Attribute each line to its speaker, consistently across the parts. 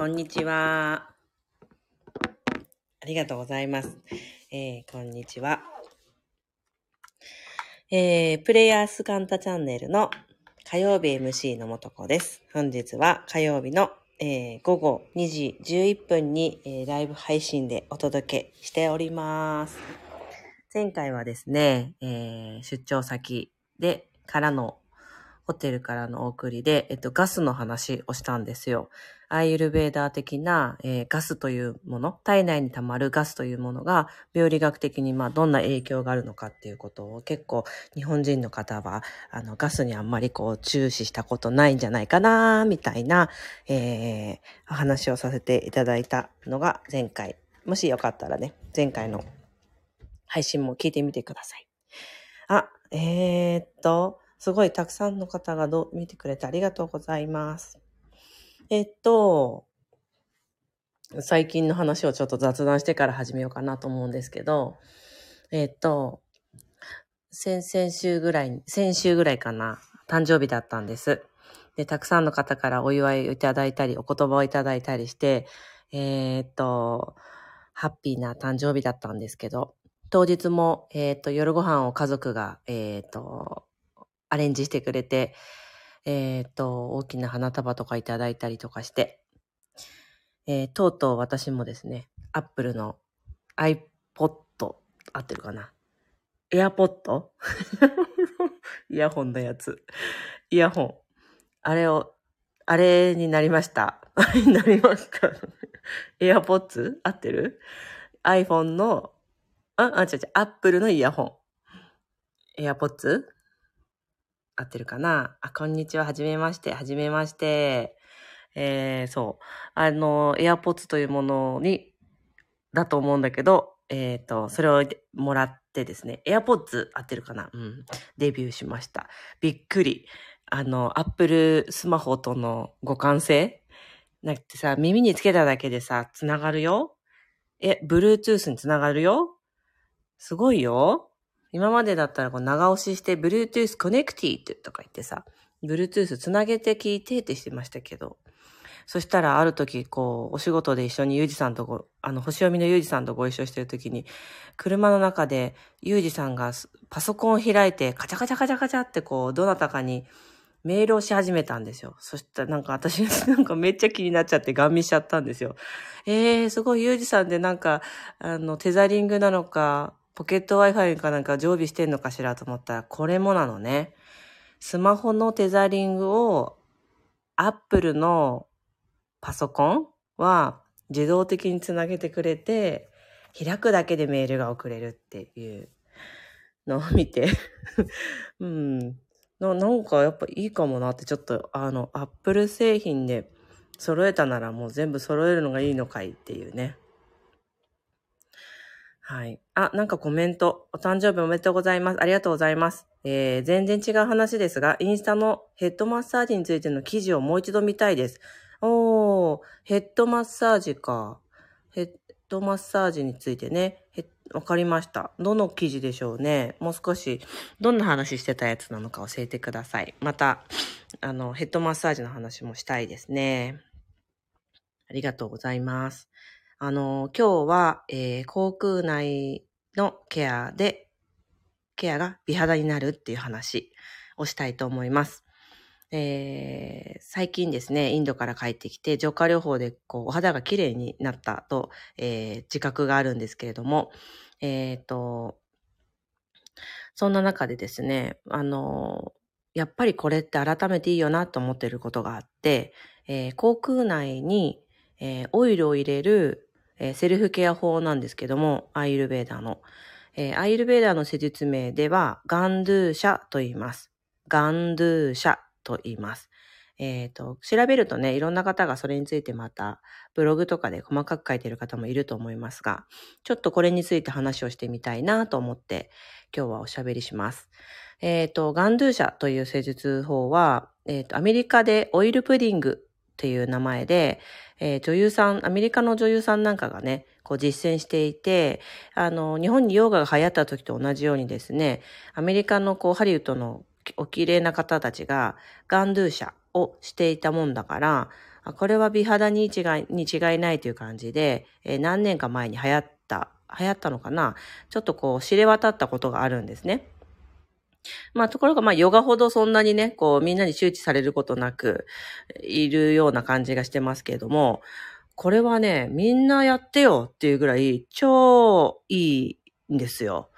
Speaker 1: こんにちは。ありがとうございます。えー、こんにちは。えー、プレイヤースカンタチャンネルの火曜日 MC のもとこです。本日は火曜日の、えー午後2時11分に、えーライブ配信でお届けしております。前回はですね、えー出張先でからのホテルからのお送りで、えっと、ガスの話をしたんですよ。アイルベーダー的な、えーガスというもの、体内に溜まるガスというものが、病理学的にまあどんな影響があるのかっていうことを結構日本人の方は、あの、ガスにあんまりこう注視したことないんじゃないかな、みたいな、えーお話をさせていただいたのが前回。もしよかったらね、前回の配信も聞いてみてください。あ、えー、っと、すごいたくさんの方がど見てくれてありがとうございます。えっと、最近の話をちょっと雑談してから始めようかなと思うんですけど、えっと、先々週ぐらい、先週ぐらいかな、誕生日だったんです。で、たくさんの方からお祝いをいただいたり、お言葉をいただいたりして、えっと、ハッピーな誕生日だったんですけど、当日も、えっと、夜ご飯を家族が、えっと、アレンジしてくれて、えっと、大きな花束とかいただいたりとかして、えーとうとう私もですね、アップルの iPod、合ってるかな ?AirPod? イヤホンのやつ。イヤホン。あれを、あれになりました。あれになりました。AirPods? 合ってる ?iPhone の、あ、あ、違う違う、Apple のイヤホン。AirPods? 合ってるかな？あ、こんにちは。はじめまして。はじめまして。えー、そう。あの、AirPods というものに、だと思うんだけど、えっ、と、それをもらってですね、AirPods 合ってるかな？うん。デビューしました。びっくり。あの、Apple スマホとの互換性？なんかさ、耳につけただけでさ、つながるよ？え、Bluetooth につながるよ？すごいよ今までだったらこう長押しして Bluetooth Connected とか言ってさ、Bluetooth つなげて聞いてってしてましたけど、そしたらある時、こう、お仕事で一緒にユージさんとご、あの、星読みのユージさんとご一緒してる時に、車の中でユージさんがパソコンを開いて、カチャカチャカチャカチャってこう、どなたかにメールをし始めたんですよ。そしたらなんか私、なんかめっちゃ気になっちゃってガン見しちゃったんですよ。えー、すごいユージさんでなんか、あの、テザリングなのか、ポケット Wi-Fi かなんか常備してんのかしらと思ったら、これもなのね。スマホのテザリングを、Apple のパソコンは自動的につなげてくれて、開くだけでメールが送れるっていうのを見て、うんな。なんかやっぱいいかもなってちょっとあの、Apple 製品で揃えたならもう全部揃えるのがいいのかいっていうね。はい。あ、なんかコメント。お誕生日おめでとうございます。ありがとうございます。えー、全然違う話ですが、インスタのヘッドマッサージについての記事をもう一度見たいです。おー、ヘッドマッサージか。ヘッドマッサージについてね。わかりました。どの記事でしょうね。もう少し、どんな話してたやつなのか教えてください。また、あの、ヘッドマッサージの話もしたいですね。ありがとうございます。あの、今日は、えー、口腔内のケアで、ケアが美肌になるっていう話をしたいと思います。えー最近ですね、インドから帰ってきて、浄化療法でこうお肌が綺麗になったと、えー自覚があるんですけれども、えっ、と、そんな中でですね、あの、やっぱりこれって改めていいよなと思ってることがあって、えー口腔内に、えーオイルを入れる、えーセルフケア法なんですけども、アイルベーダーの。えーアイルベーダーの施術名では、ガンドゥーシャと言います。ガンドゥーシャと言います。えっ、と、調べるとね、いろんな方がそれについてまた、ブログとかで細かく書いてる方もいると思いますが、ちょっとこれについて話をしてみたいなと思って、今日はおしゃべりします。えっ、と、ガンドゥーシャという施術法は、えっ、と、アメリカでオイルプディングっていう名前で、えー女優さん、アメリカの女優さんなんかがね、こう実践していて、あの、日本にヨガが流行った時と同じようにですね、アメリカのこうハリウッドのお綺麗な方たちがガンドゥーシャをしていたもんだから、これは美肌に違いに違いないという感じで、えー何年か前に流行った、流行ったのかなちょっとこう知れ渡ったことがあるんですね。まあ、ところが、まあ、ヨガほどそんなにね、こう、みんなに周知されることなく、いるような感じがしてますけれども、これはね、みんなやってよっていうぐらい、超いいんですよ。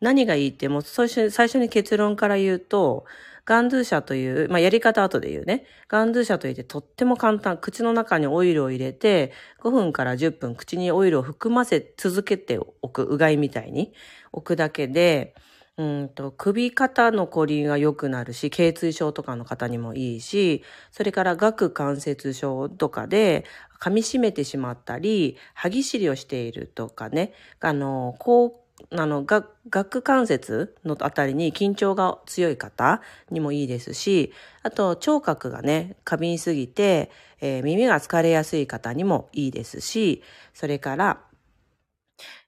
Speaker 1: 何がいいって、もう最初最初に結論から言うと、ガンドゥーシャという、まあ、やり方後で言うね。ガンドゥーシャといってとっても簡単。口の中にオイルを入れて、5分から10分口にオイルを含ませ続けておく。うがいみたいに置くだけで、うんと首肩のこりが良くなるし、頸椎症とかの方にもいいし、それから顎関節症とかで噛み締めてしまったり、歯ぎしりをしているとかね、あの、こう、あの、顎関節のあたりに緊張が強い方にもいいですし、あと聴覚がね、過敏すぎて、えー耳が疲れやすい方にもいいですし、それから、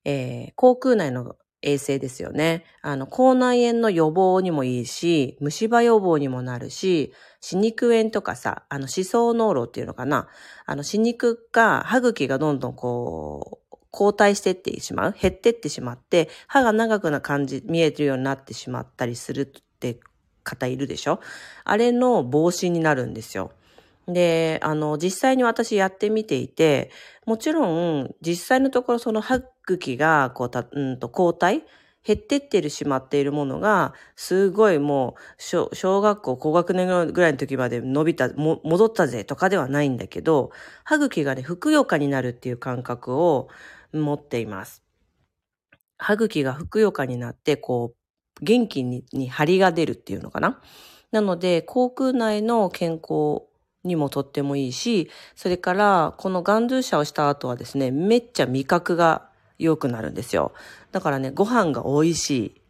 Speaker 1: えー口腔内の衛生ですよね。あの、口内炎の予防にもいいし、虫歯予防にもなるし、歯肉炎とかさ、あの、歯槽膿漏っていうのかな。あの、歯肉が、歯茎がどんどんこう、後退してってしまう減ってってしまって、歯が長くな感じ、見えてるようになってしまったりするって方いるでしょあれの防止になるんですよ。で、あの、実際に私やってみていて、もちろん、実際のところその歯茎が、こう、た、うんと、後退減ってってるしまっているものが、すごいもう、小小学校高学年ぐらいの時まで伸びた、も戻ったぜとかではないんだけど、歯茎がね、ふくよかになるっていう感覚を持っています。歯茎がふくよかになって、こう、元気にに張りが出るっていうのかな？なので、口腔内の健康にもとってもいいし、それから、このガンドゥーシャをした後はですね、めっちゃ味覚が良くなるんですよ。だからね、ご飯が美味しい。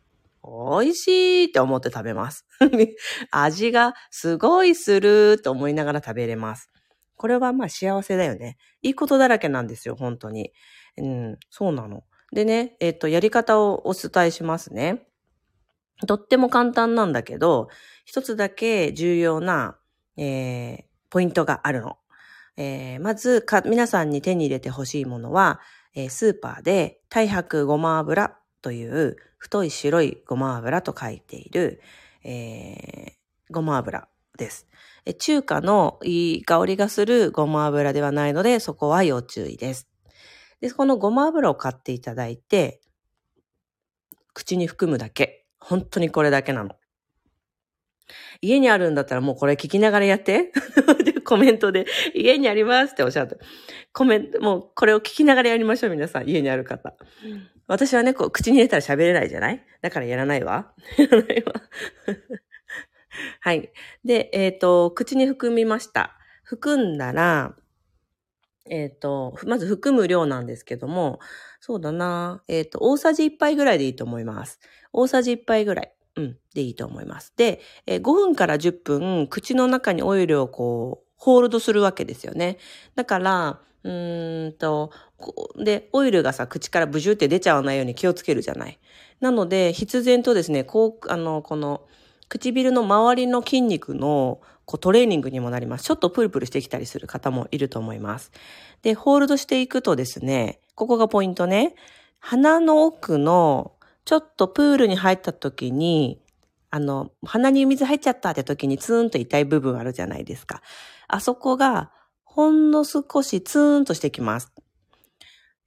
Speaker 1: 美味しいって思って食べます。味がすごいすると思いながら食べれます。これはまあ幸せだよね。いいことだらけなんですよ、本当に。うん、そうなの。でね、えっ、と、やり方をお伝えしますね。とっても簡単なんだけど、一つだけ重要な、えーポイントがあるの。えーまず、皆さんに手に入れてほしいものは、えースーパーで太白ごま油という太い白いごま油と書いている、えーごま油です。中華のいい香りがするごま油ではないので、そこは要注意です。で、このごま油を買っていただいて、口に含むだけ。本当にこれだけなの。家にあるんだったらもうこれ聞きながらやって。コメントで、家にありますっておっしゃって。コメント、もうこれを聞きながらやりましょう、皆さん。家にある方。私はね、こう、口に入れたら喋れないじゃない？だからやらないわ。やらないわ。はい。で、えっ、と、口に含みました。含んだら、えっ、と、まず含む量なんですけども、そうだな、えっ、と、大さじ1杯ぐらいでいいと思います。大さじ1杯ぐらい。うん、でいいと思います。で、えー5分から10分、口の中にオイルをこう、ホールドするわけですよね。だから、うんと、で、オイルがさ、口からブジューって出ちゃわないように気をつけるじゃない。なので、必然とですね、こう、あの、この、唇の周りの筋肉のこうトレーニングにもなります。ちょっとプルプルしてきたりする方もいると思います。で、ホールドしていくとですね、ここがポイントね。鼻の奥の、ちょっとプールに入った時に、あの、鼻に水入っちゃったって時にツーンと痛い部分あるじゃないですか。あそこが、ほんの少しツーンとしてきます。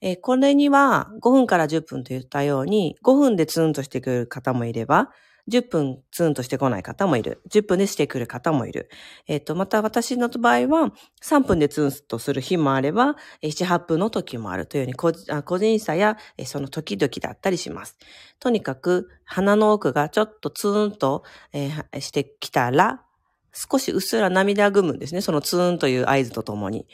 Speaker 1: えこれには5分から10分と言ったように、5分でツーンとしてくる方もいれば、10分ツーンとしてこない方もいる。10分でしてくる方もいる。えっ、と、また私の場合は、3分でツーンとする日もあれば、7、8分の時もあるというように個人、あ個人差や、その時々だったりします。とにかく、鼻の奥がちょっとツーンと、えーしてきたら、少しうっすら涙ぐむんですね。そのツーンという合図とともに。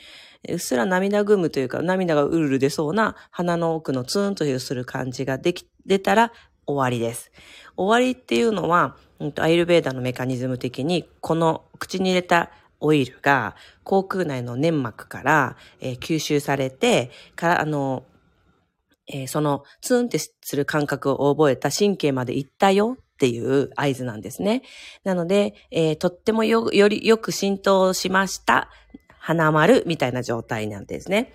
Speaker 1: うっすら涙ぐむというか、涙がうるる出そうな鼻の奥のツーンというする感じができ、出たら終わりです。終わりっていうのは、うんとアイルベーダのメカニズム的に、この口に入れたオイルが口腔内の粘膜から、えー吸収されて、から、あの、えーそのツーンってする感覚を覚えた神経まで行ったよっていう合図なんですね。なので、えーとってもよ、よりよく浸透しました。鼻丸みたいな状態なんですね。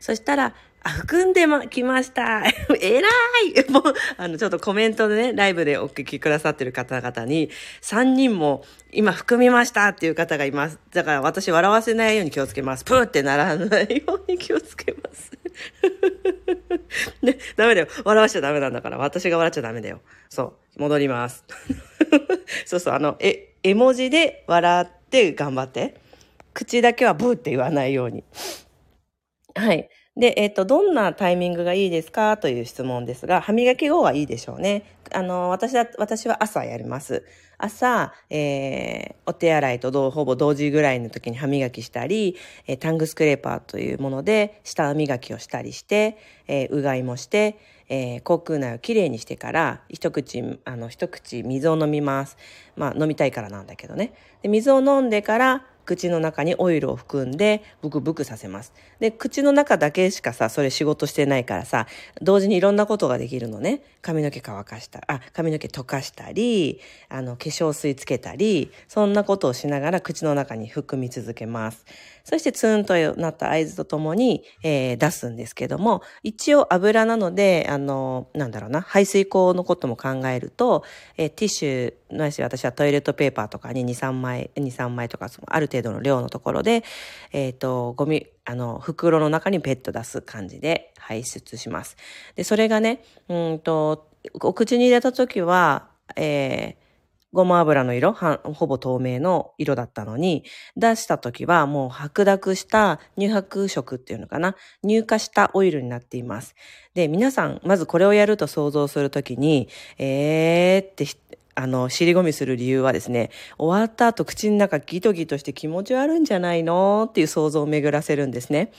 Speaker 1: そしたら、あ、含んでま、きました。えらいもう、あの、ちょっとコメントでね、ライブでお聞きくださってる方々に、3人も今含みましたっていう方がいます。だから私笑わせないように気をつけます。プーってならないように気をつけます。ね、ダメだよ。笑わしちゃダメなんだから。私が笑っちゃダメだよ。そう。戻ります。そうそう、あの、え、絵文字で笑って頑張って。口だけはブーって言わないように。はい。で、えっ、と、どんなタイミングがいいですか？という質問ですが、歯磨き後はいいでしょうね。あの、私は、私は朝やります。朝、えー、お手洗いとほぼ同時ぐらいの時に歯磨きしたり、えー、タングスクレーパーというもので舌磨きをしたりして、えー、うがいもして、えー、口腔内をきれいにしてから、一口、あの、一口水を飲みます。まあ、飲みたいからなんだけどね。で水を飲んでから、口の中にオイルを含んでブクブクさせます。で、口の中だけしかさ、それ仕事してないからさ、同時にいろんなことができるのね。髪の毛乾かした、あ、髪の毛溶かしたり、あの、化粧水つけたり、そんなことをしながら口の中に含み続けます。そしてツーンとなった合図とともに、えー、出すんですけども、一応油なので、あの、なんだろうな、排水口のことも考えると、えー、ティッシュ、ないし私はトイレットペーパーとかに2、3枚、2、3枚とか、ある程度程度の量のところで、えっ、ー、と、ゴミ、あの、袋の中にペット出す感じで排出します。で、それがね、うんと、お口に入れた時は、えー、ごま油の色、ほぼ透明の色だったのに、出した時はもう白濁した乳白色っていうのかな、乳化したオイルになっています。で、皆さん、まずこれをやると想像するときに、えーって、あの、尻込みする理由はですね、終わった後口の中ギトギトして気持ち悪いんじゃないのっていう想像を巡らせるんですね。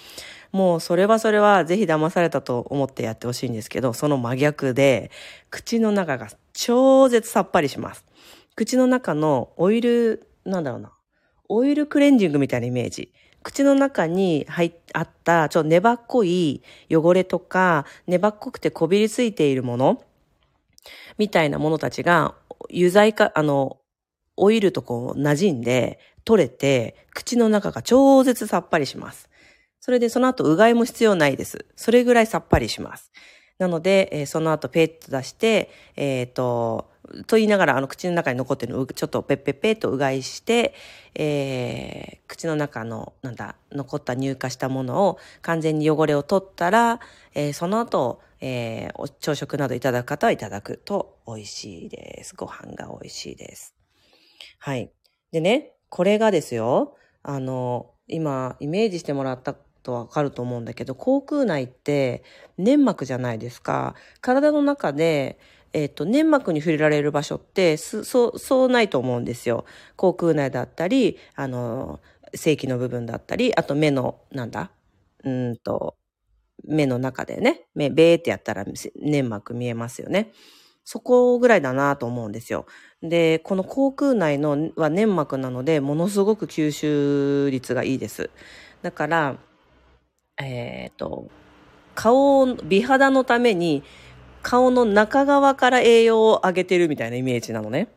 Speaker 1: もうそれはそれはぜひ騙されたと思ってやってほしいんですけど、その真逆で、口の中が超絶さっぱりします。口の中のオイル、なんだろうな、オイルクレンジングみたいなイメージ。口の中に入っあった、ちょっと粘っこい汚れとか、粘っこくてこびりついているもの、みたいなものたちが、油剤か、あの、オイルとこう馴染んで、取れて、口の中が超絶さっぱりします。それでその後、うがいも必要ないです。それぐらいさっぱりします。なので、えー、その後ペット出して、えっ、ー、と、と言いながら、あの、口の中に残ってるのをちょっとペッペッペッとうがいして、えー、口の中の、なんだ、残った乳化したものを完全に汚れを取ったら、えー、その後、えー、朝食などいただく方はいただくと美味しいです。ご飯が美味しいです。はい。でね、これがですよ、あの、今、イメージしてもらったとわかると思うんだけど、口腔内って粘膜じゃないですか。体の中で、えっ、ー、と、粘膜に触れられる場所って、そう、そうないと思うんですよ。口腔内だったり、あの、正規の部分だったり、あと目の、なんだ？うんと、目の中でね、目、べーってやったら粘膜見えますよね。そこぐらいだなと思うんですよ。で、この口腔内のは粘膜なので、ものすごく吸収率がいいです。だから、えっ、ー、と、顔、美肌のために、顔の中側から栄養を上げてるみたいなイメージなのね。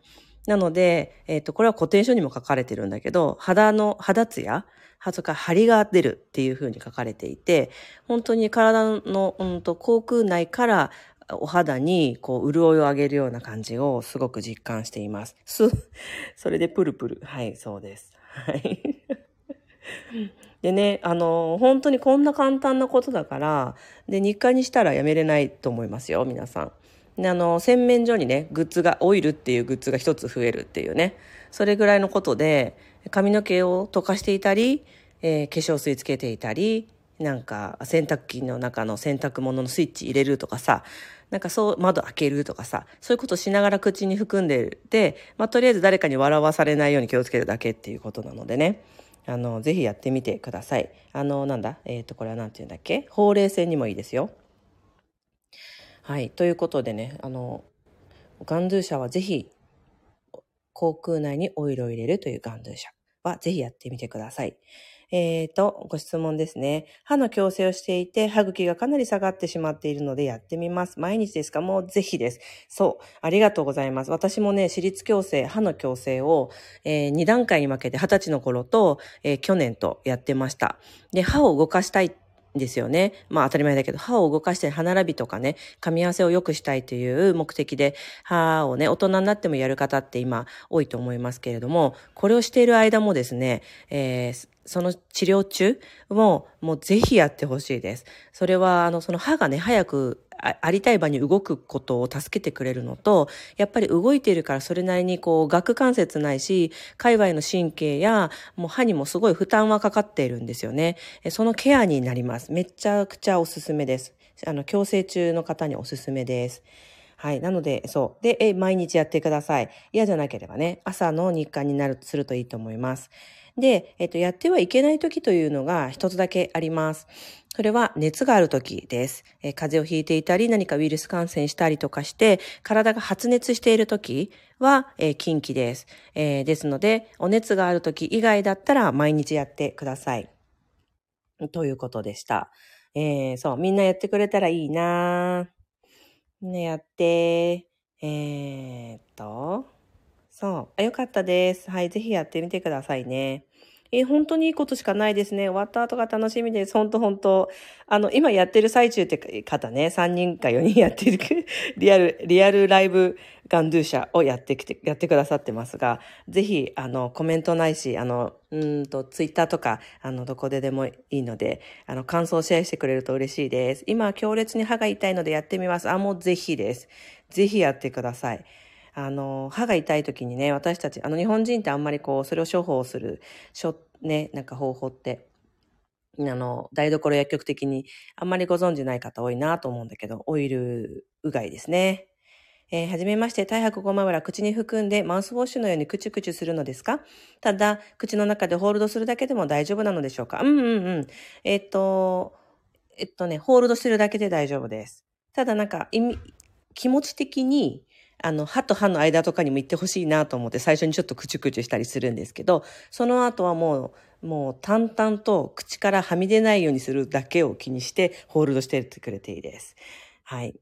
Speaker 1: なので、えっ、ー、と、これは古典書にも書かれてるんだけど、肌の、肌ツヤ、肌か張りが出るっていう風に書かれていて、本当に体の、うんと、口腔内からお肌にこう潤いを上げるような感じをすごく実感しています。す、それでプルプル。はい、そうです。はい。でね、あの、本当にこんな簡単なことだから、で、日課にしたらやめれないと思いますよ、皆さん。で、あの、洗面所にね、グッズが、オイルっていうグッズが一つ増えるっていうね、それぐらいのことで、髪の毛を溶かしていたり、えー、化粧水つけていたり、なんか洗濯機の中の洗濯物のスイッチ入れるとかさ、なんかそう、窓開けるとかさ、そういうことしながら口に含んでて、まあ、とりあえず誰かに笑わされないように気をつけるだけっていうことなのでね。あの、ぜひやってみてください。あの、なんだ？えっ、ー、と、これは何て言うんだっけ？ほうれい線にもいいですよ。はい。ということでね、あの、ガンドゥーシャはぜひ、口腔内にオイルを入れるというガンドゥーシャはぜひやってみてください。えーと、ご質問ですね。歯の矯正をしていて、歯茎がかなり下がってしまっているのでやってみます。毎日ですか？もうぜひです。そう。ありがとうございます。私もね、私立矯正、歯の矯正を、えー、2段階に分けて、20歳の頃と、えー、去年とやってました。で、歯を動かしたいですよね。まあ当たり前だけど、歯を動かして歯並びとかね、噛み合わせを良くしたいという目的で、歯をね、大人になってもやる方って今多いと思いますけれども、これをしている間もですね、えー、その治療中も、もうぜひやってほしいです。それは、あの、その歯がね、早くありたい場に動くことを助けてくれるのと、やっぱり動いているからそれなりにこう、顎関節ないし、界隈の神経や、もう歯にもすごい負担はかかっているんですよね。そのケアになります。めちゃくちゃおすすめです。あの、矯正中の方におすすめです。はい。なので、そう。で、え、毎日やってください。嫌じゃなければね、朝の日課になる、するといいと思います。で、えっと、やってはいけない時というのが一つだけあります。それは熱がある時です。えー、風邪をひいていたり、何かウイルス感染したりとかして、体が発熱している時は、えー、禁忌です。えー、ですので、お熱がある時以外だったら毎日やってください。ということでした。えー、そう、みんなやってくれたらいいなみんなやって、えー、っと、そう。あ、よかったです。はい。ぜひやってみてくださいね。え、本当にいいことしかないですね。終わった後が楽しみです。本当本当。あの、今やってる最中って方ね、3人か4人やってる、リアル、リアルライブガンドゥーシャをやってきて、やってくださってますが、ぜひ、あの、コメントないし、あの、うんと、ツイッターとか、あの、どこででもいいので、あの、感想をシェアしてくれると嬉しいです。今、強烈に歯が痛いのでやってみます。あ、もうぜひです。ぜひやってください。あの、歯が痛い時にね、私たち、あの、日本人ってあんまりこう、それを処方する、しょ、ね、なんか方法って、あの、台所薬局的にあんまりご存知ない方多いなと思うんだけど、オイルうがいですね。えー、はじめまして、太白ごま油口に含んでマウスウォッシュのようにクチュクチュするのですか？ただ、口の中でホールドするだけでも大丈夫なのでしょうか？うんうんうん。えっと、えっとね、ホールドしてるだけで大丈夫です。ただなんか、気持ち的に、あの、歯と歯の間とかにも行ってほしいなと思って最初にちょっとクチュクチュしたりするんですけど、その後はもう、もう淡々と口からはみ出ないようにするだけを気にしてホールドしてってくれていいです。はい。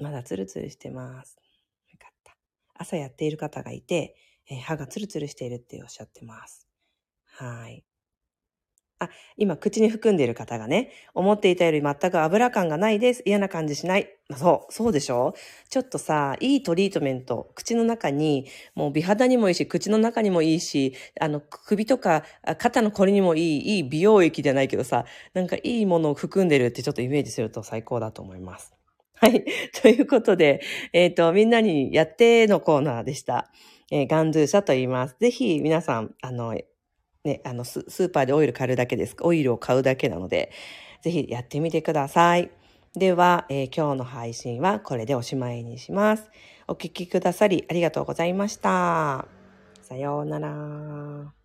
Speaker 1: まだツルツルしてます。よかった。朝やっている方がいて、え、歯がツルツルしているっておっしゃってます。はい。あ、今口に含んでいる方がね、思っていたより全く油感がないです。嫌な感じしない。そう、そうでしょ？ちょっとさ、いいトリートメント、口の中に、もう美肌にもいいし、口の中にもいいし、あの、首とか肩のこりにもいい、いい美容液じゃないけどさ、なんかいいものを含んでるってちょっとイメージすると最高だと思います。はい。ということで、えっ、ー、と、みんなにやってのコーナーでした。えー、ガンドゥーシャと言います。ぜひ皆さん、あの、ね、あのス、スーパーでオイル買うだけです。オイルを買うだけなので、ぜひやってみてください。では、えー、今日の配信はこれでおしまいにします。お聴きくださりありがとうございました。さようなら。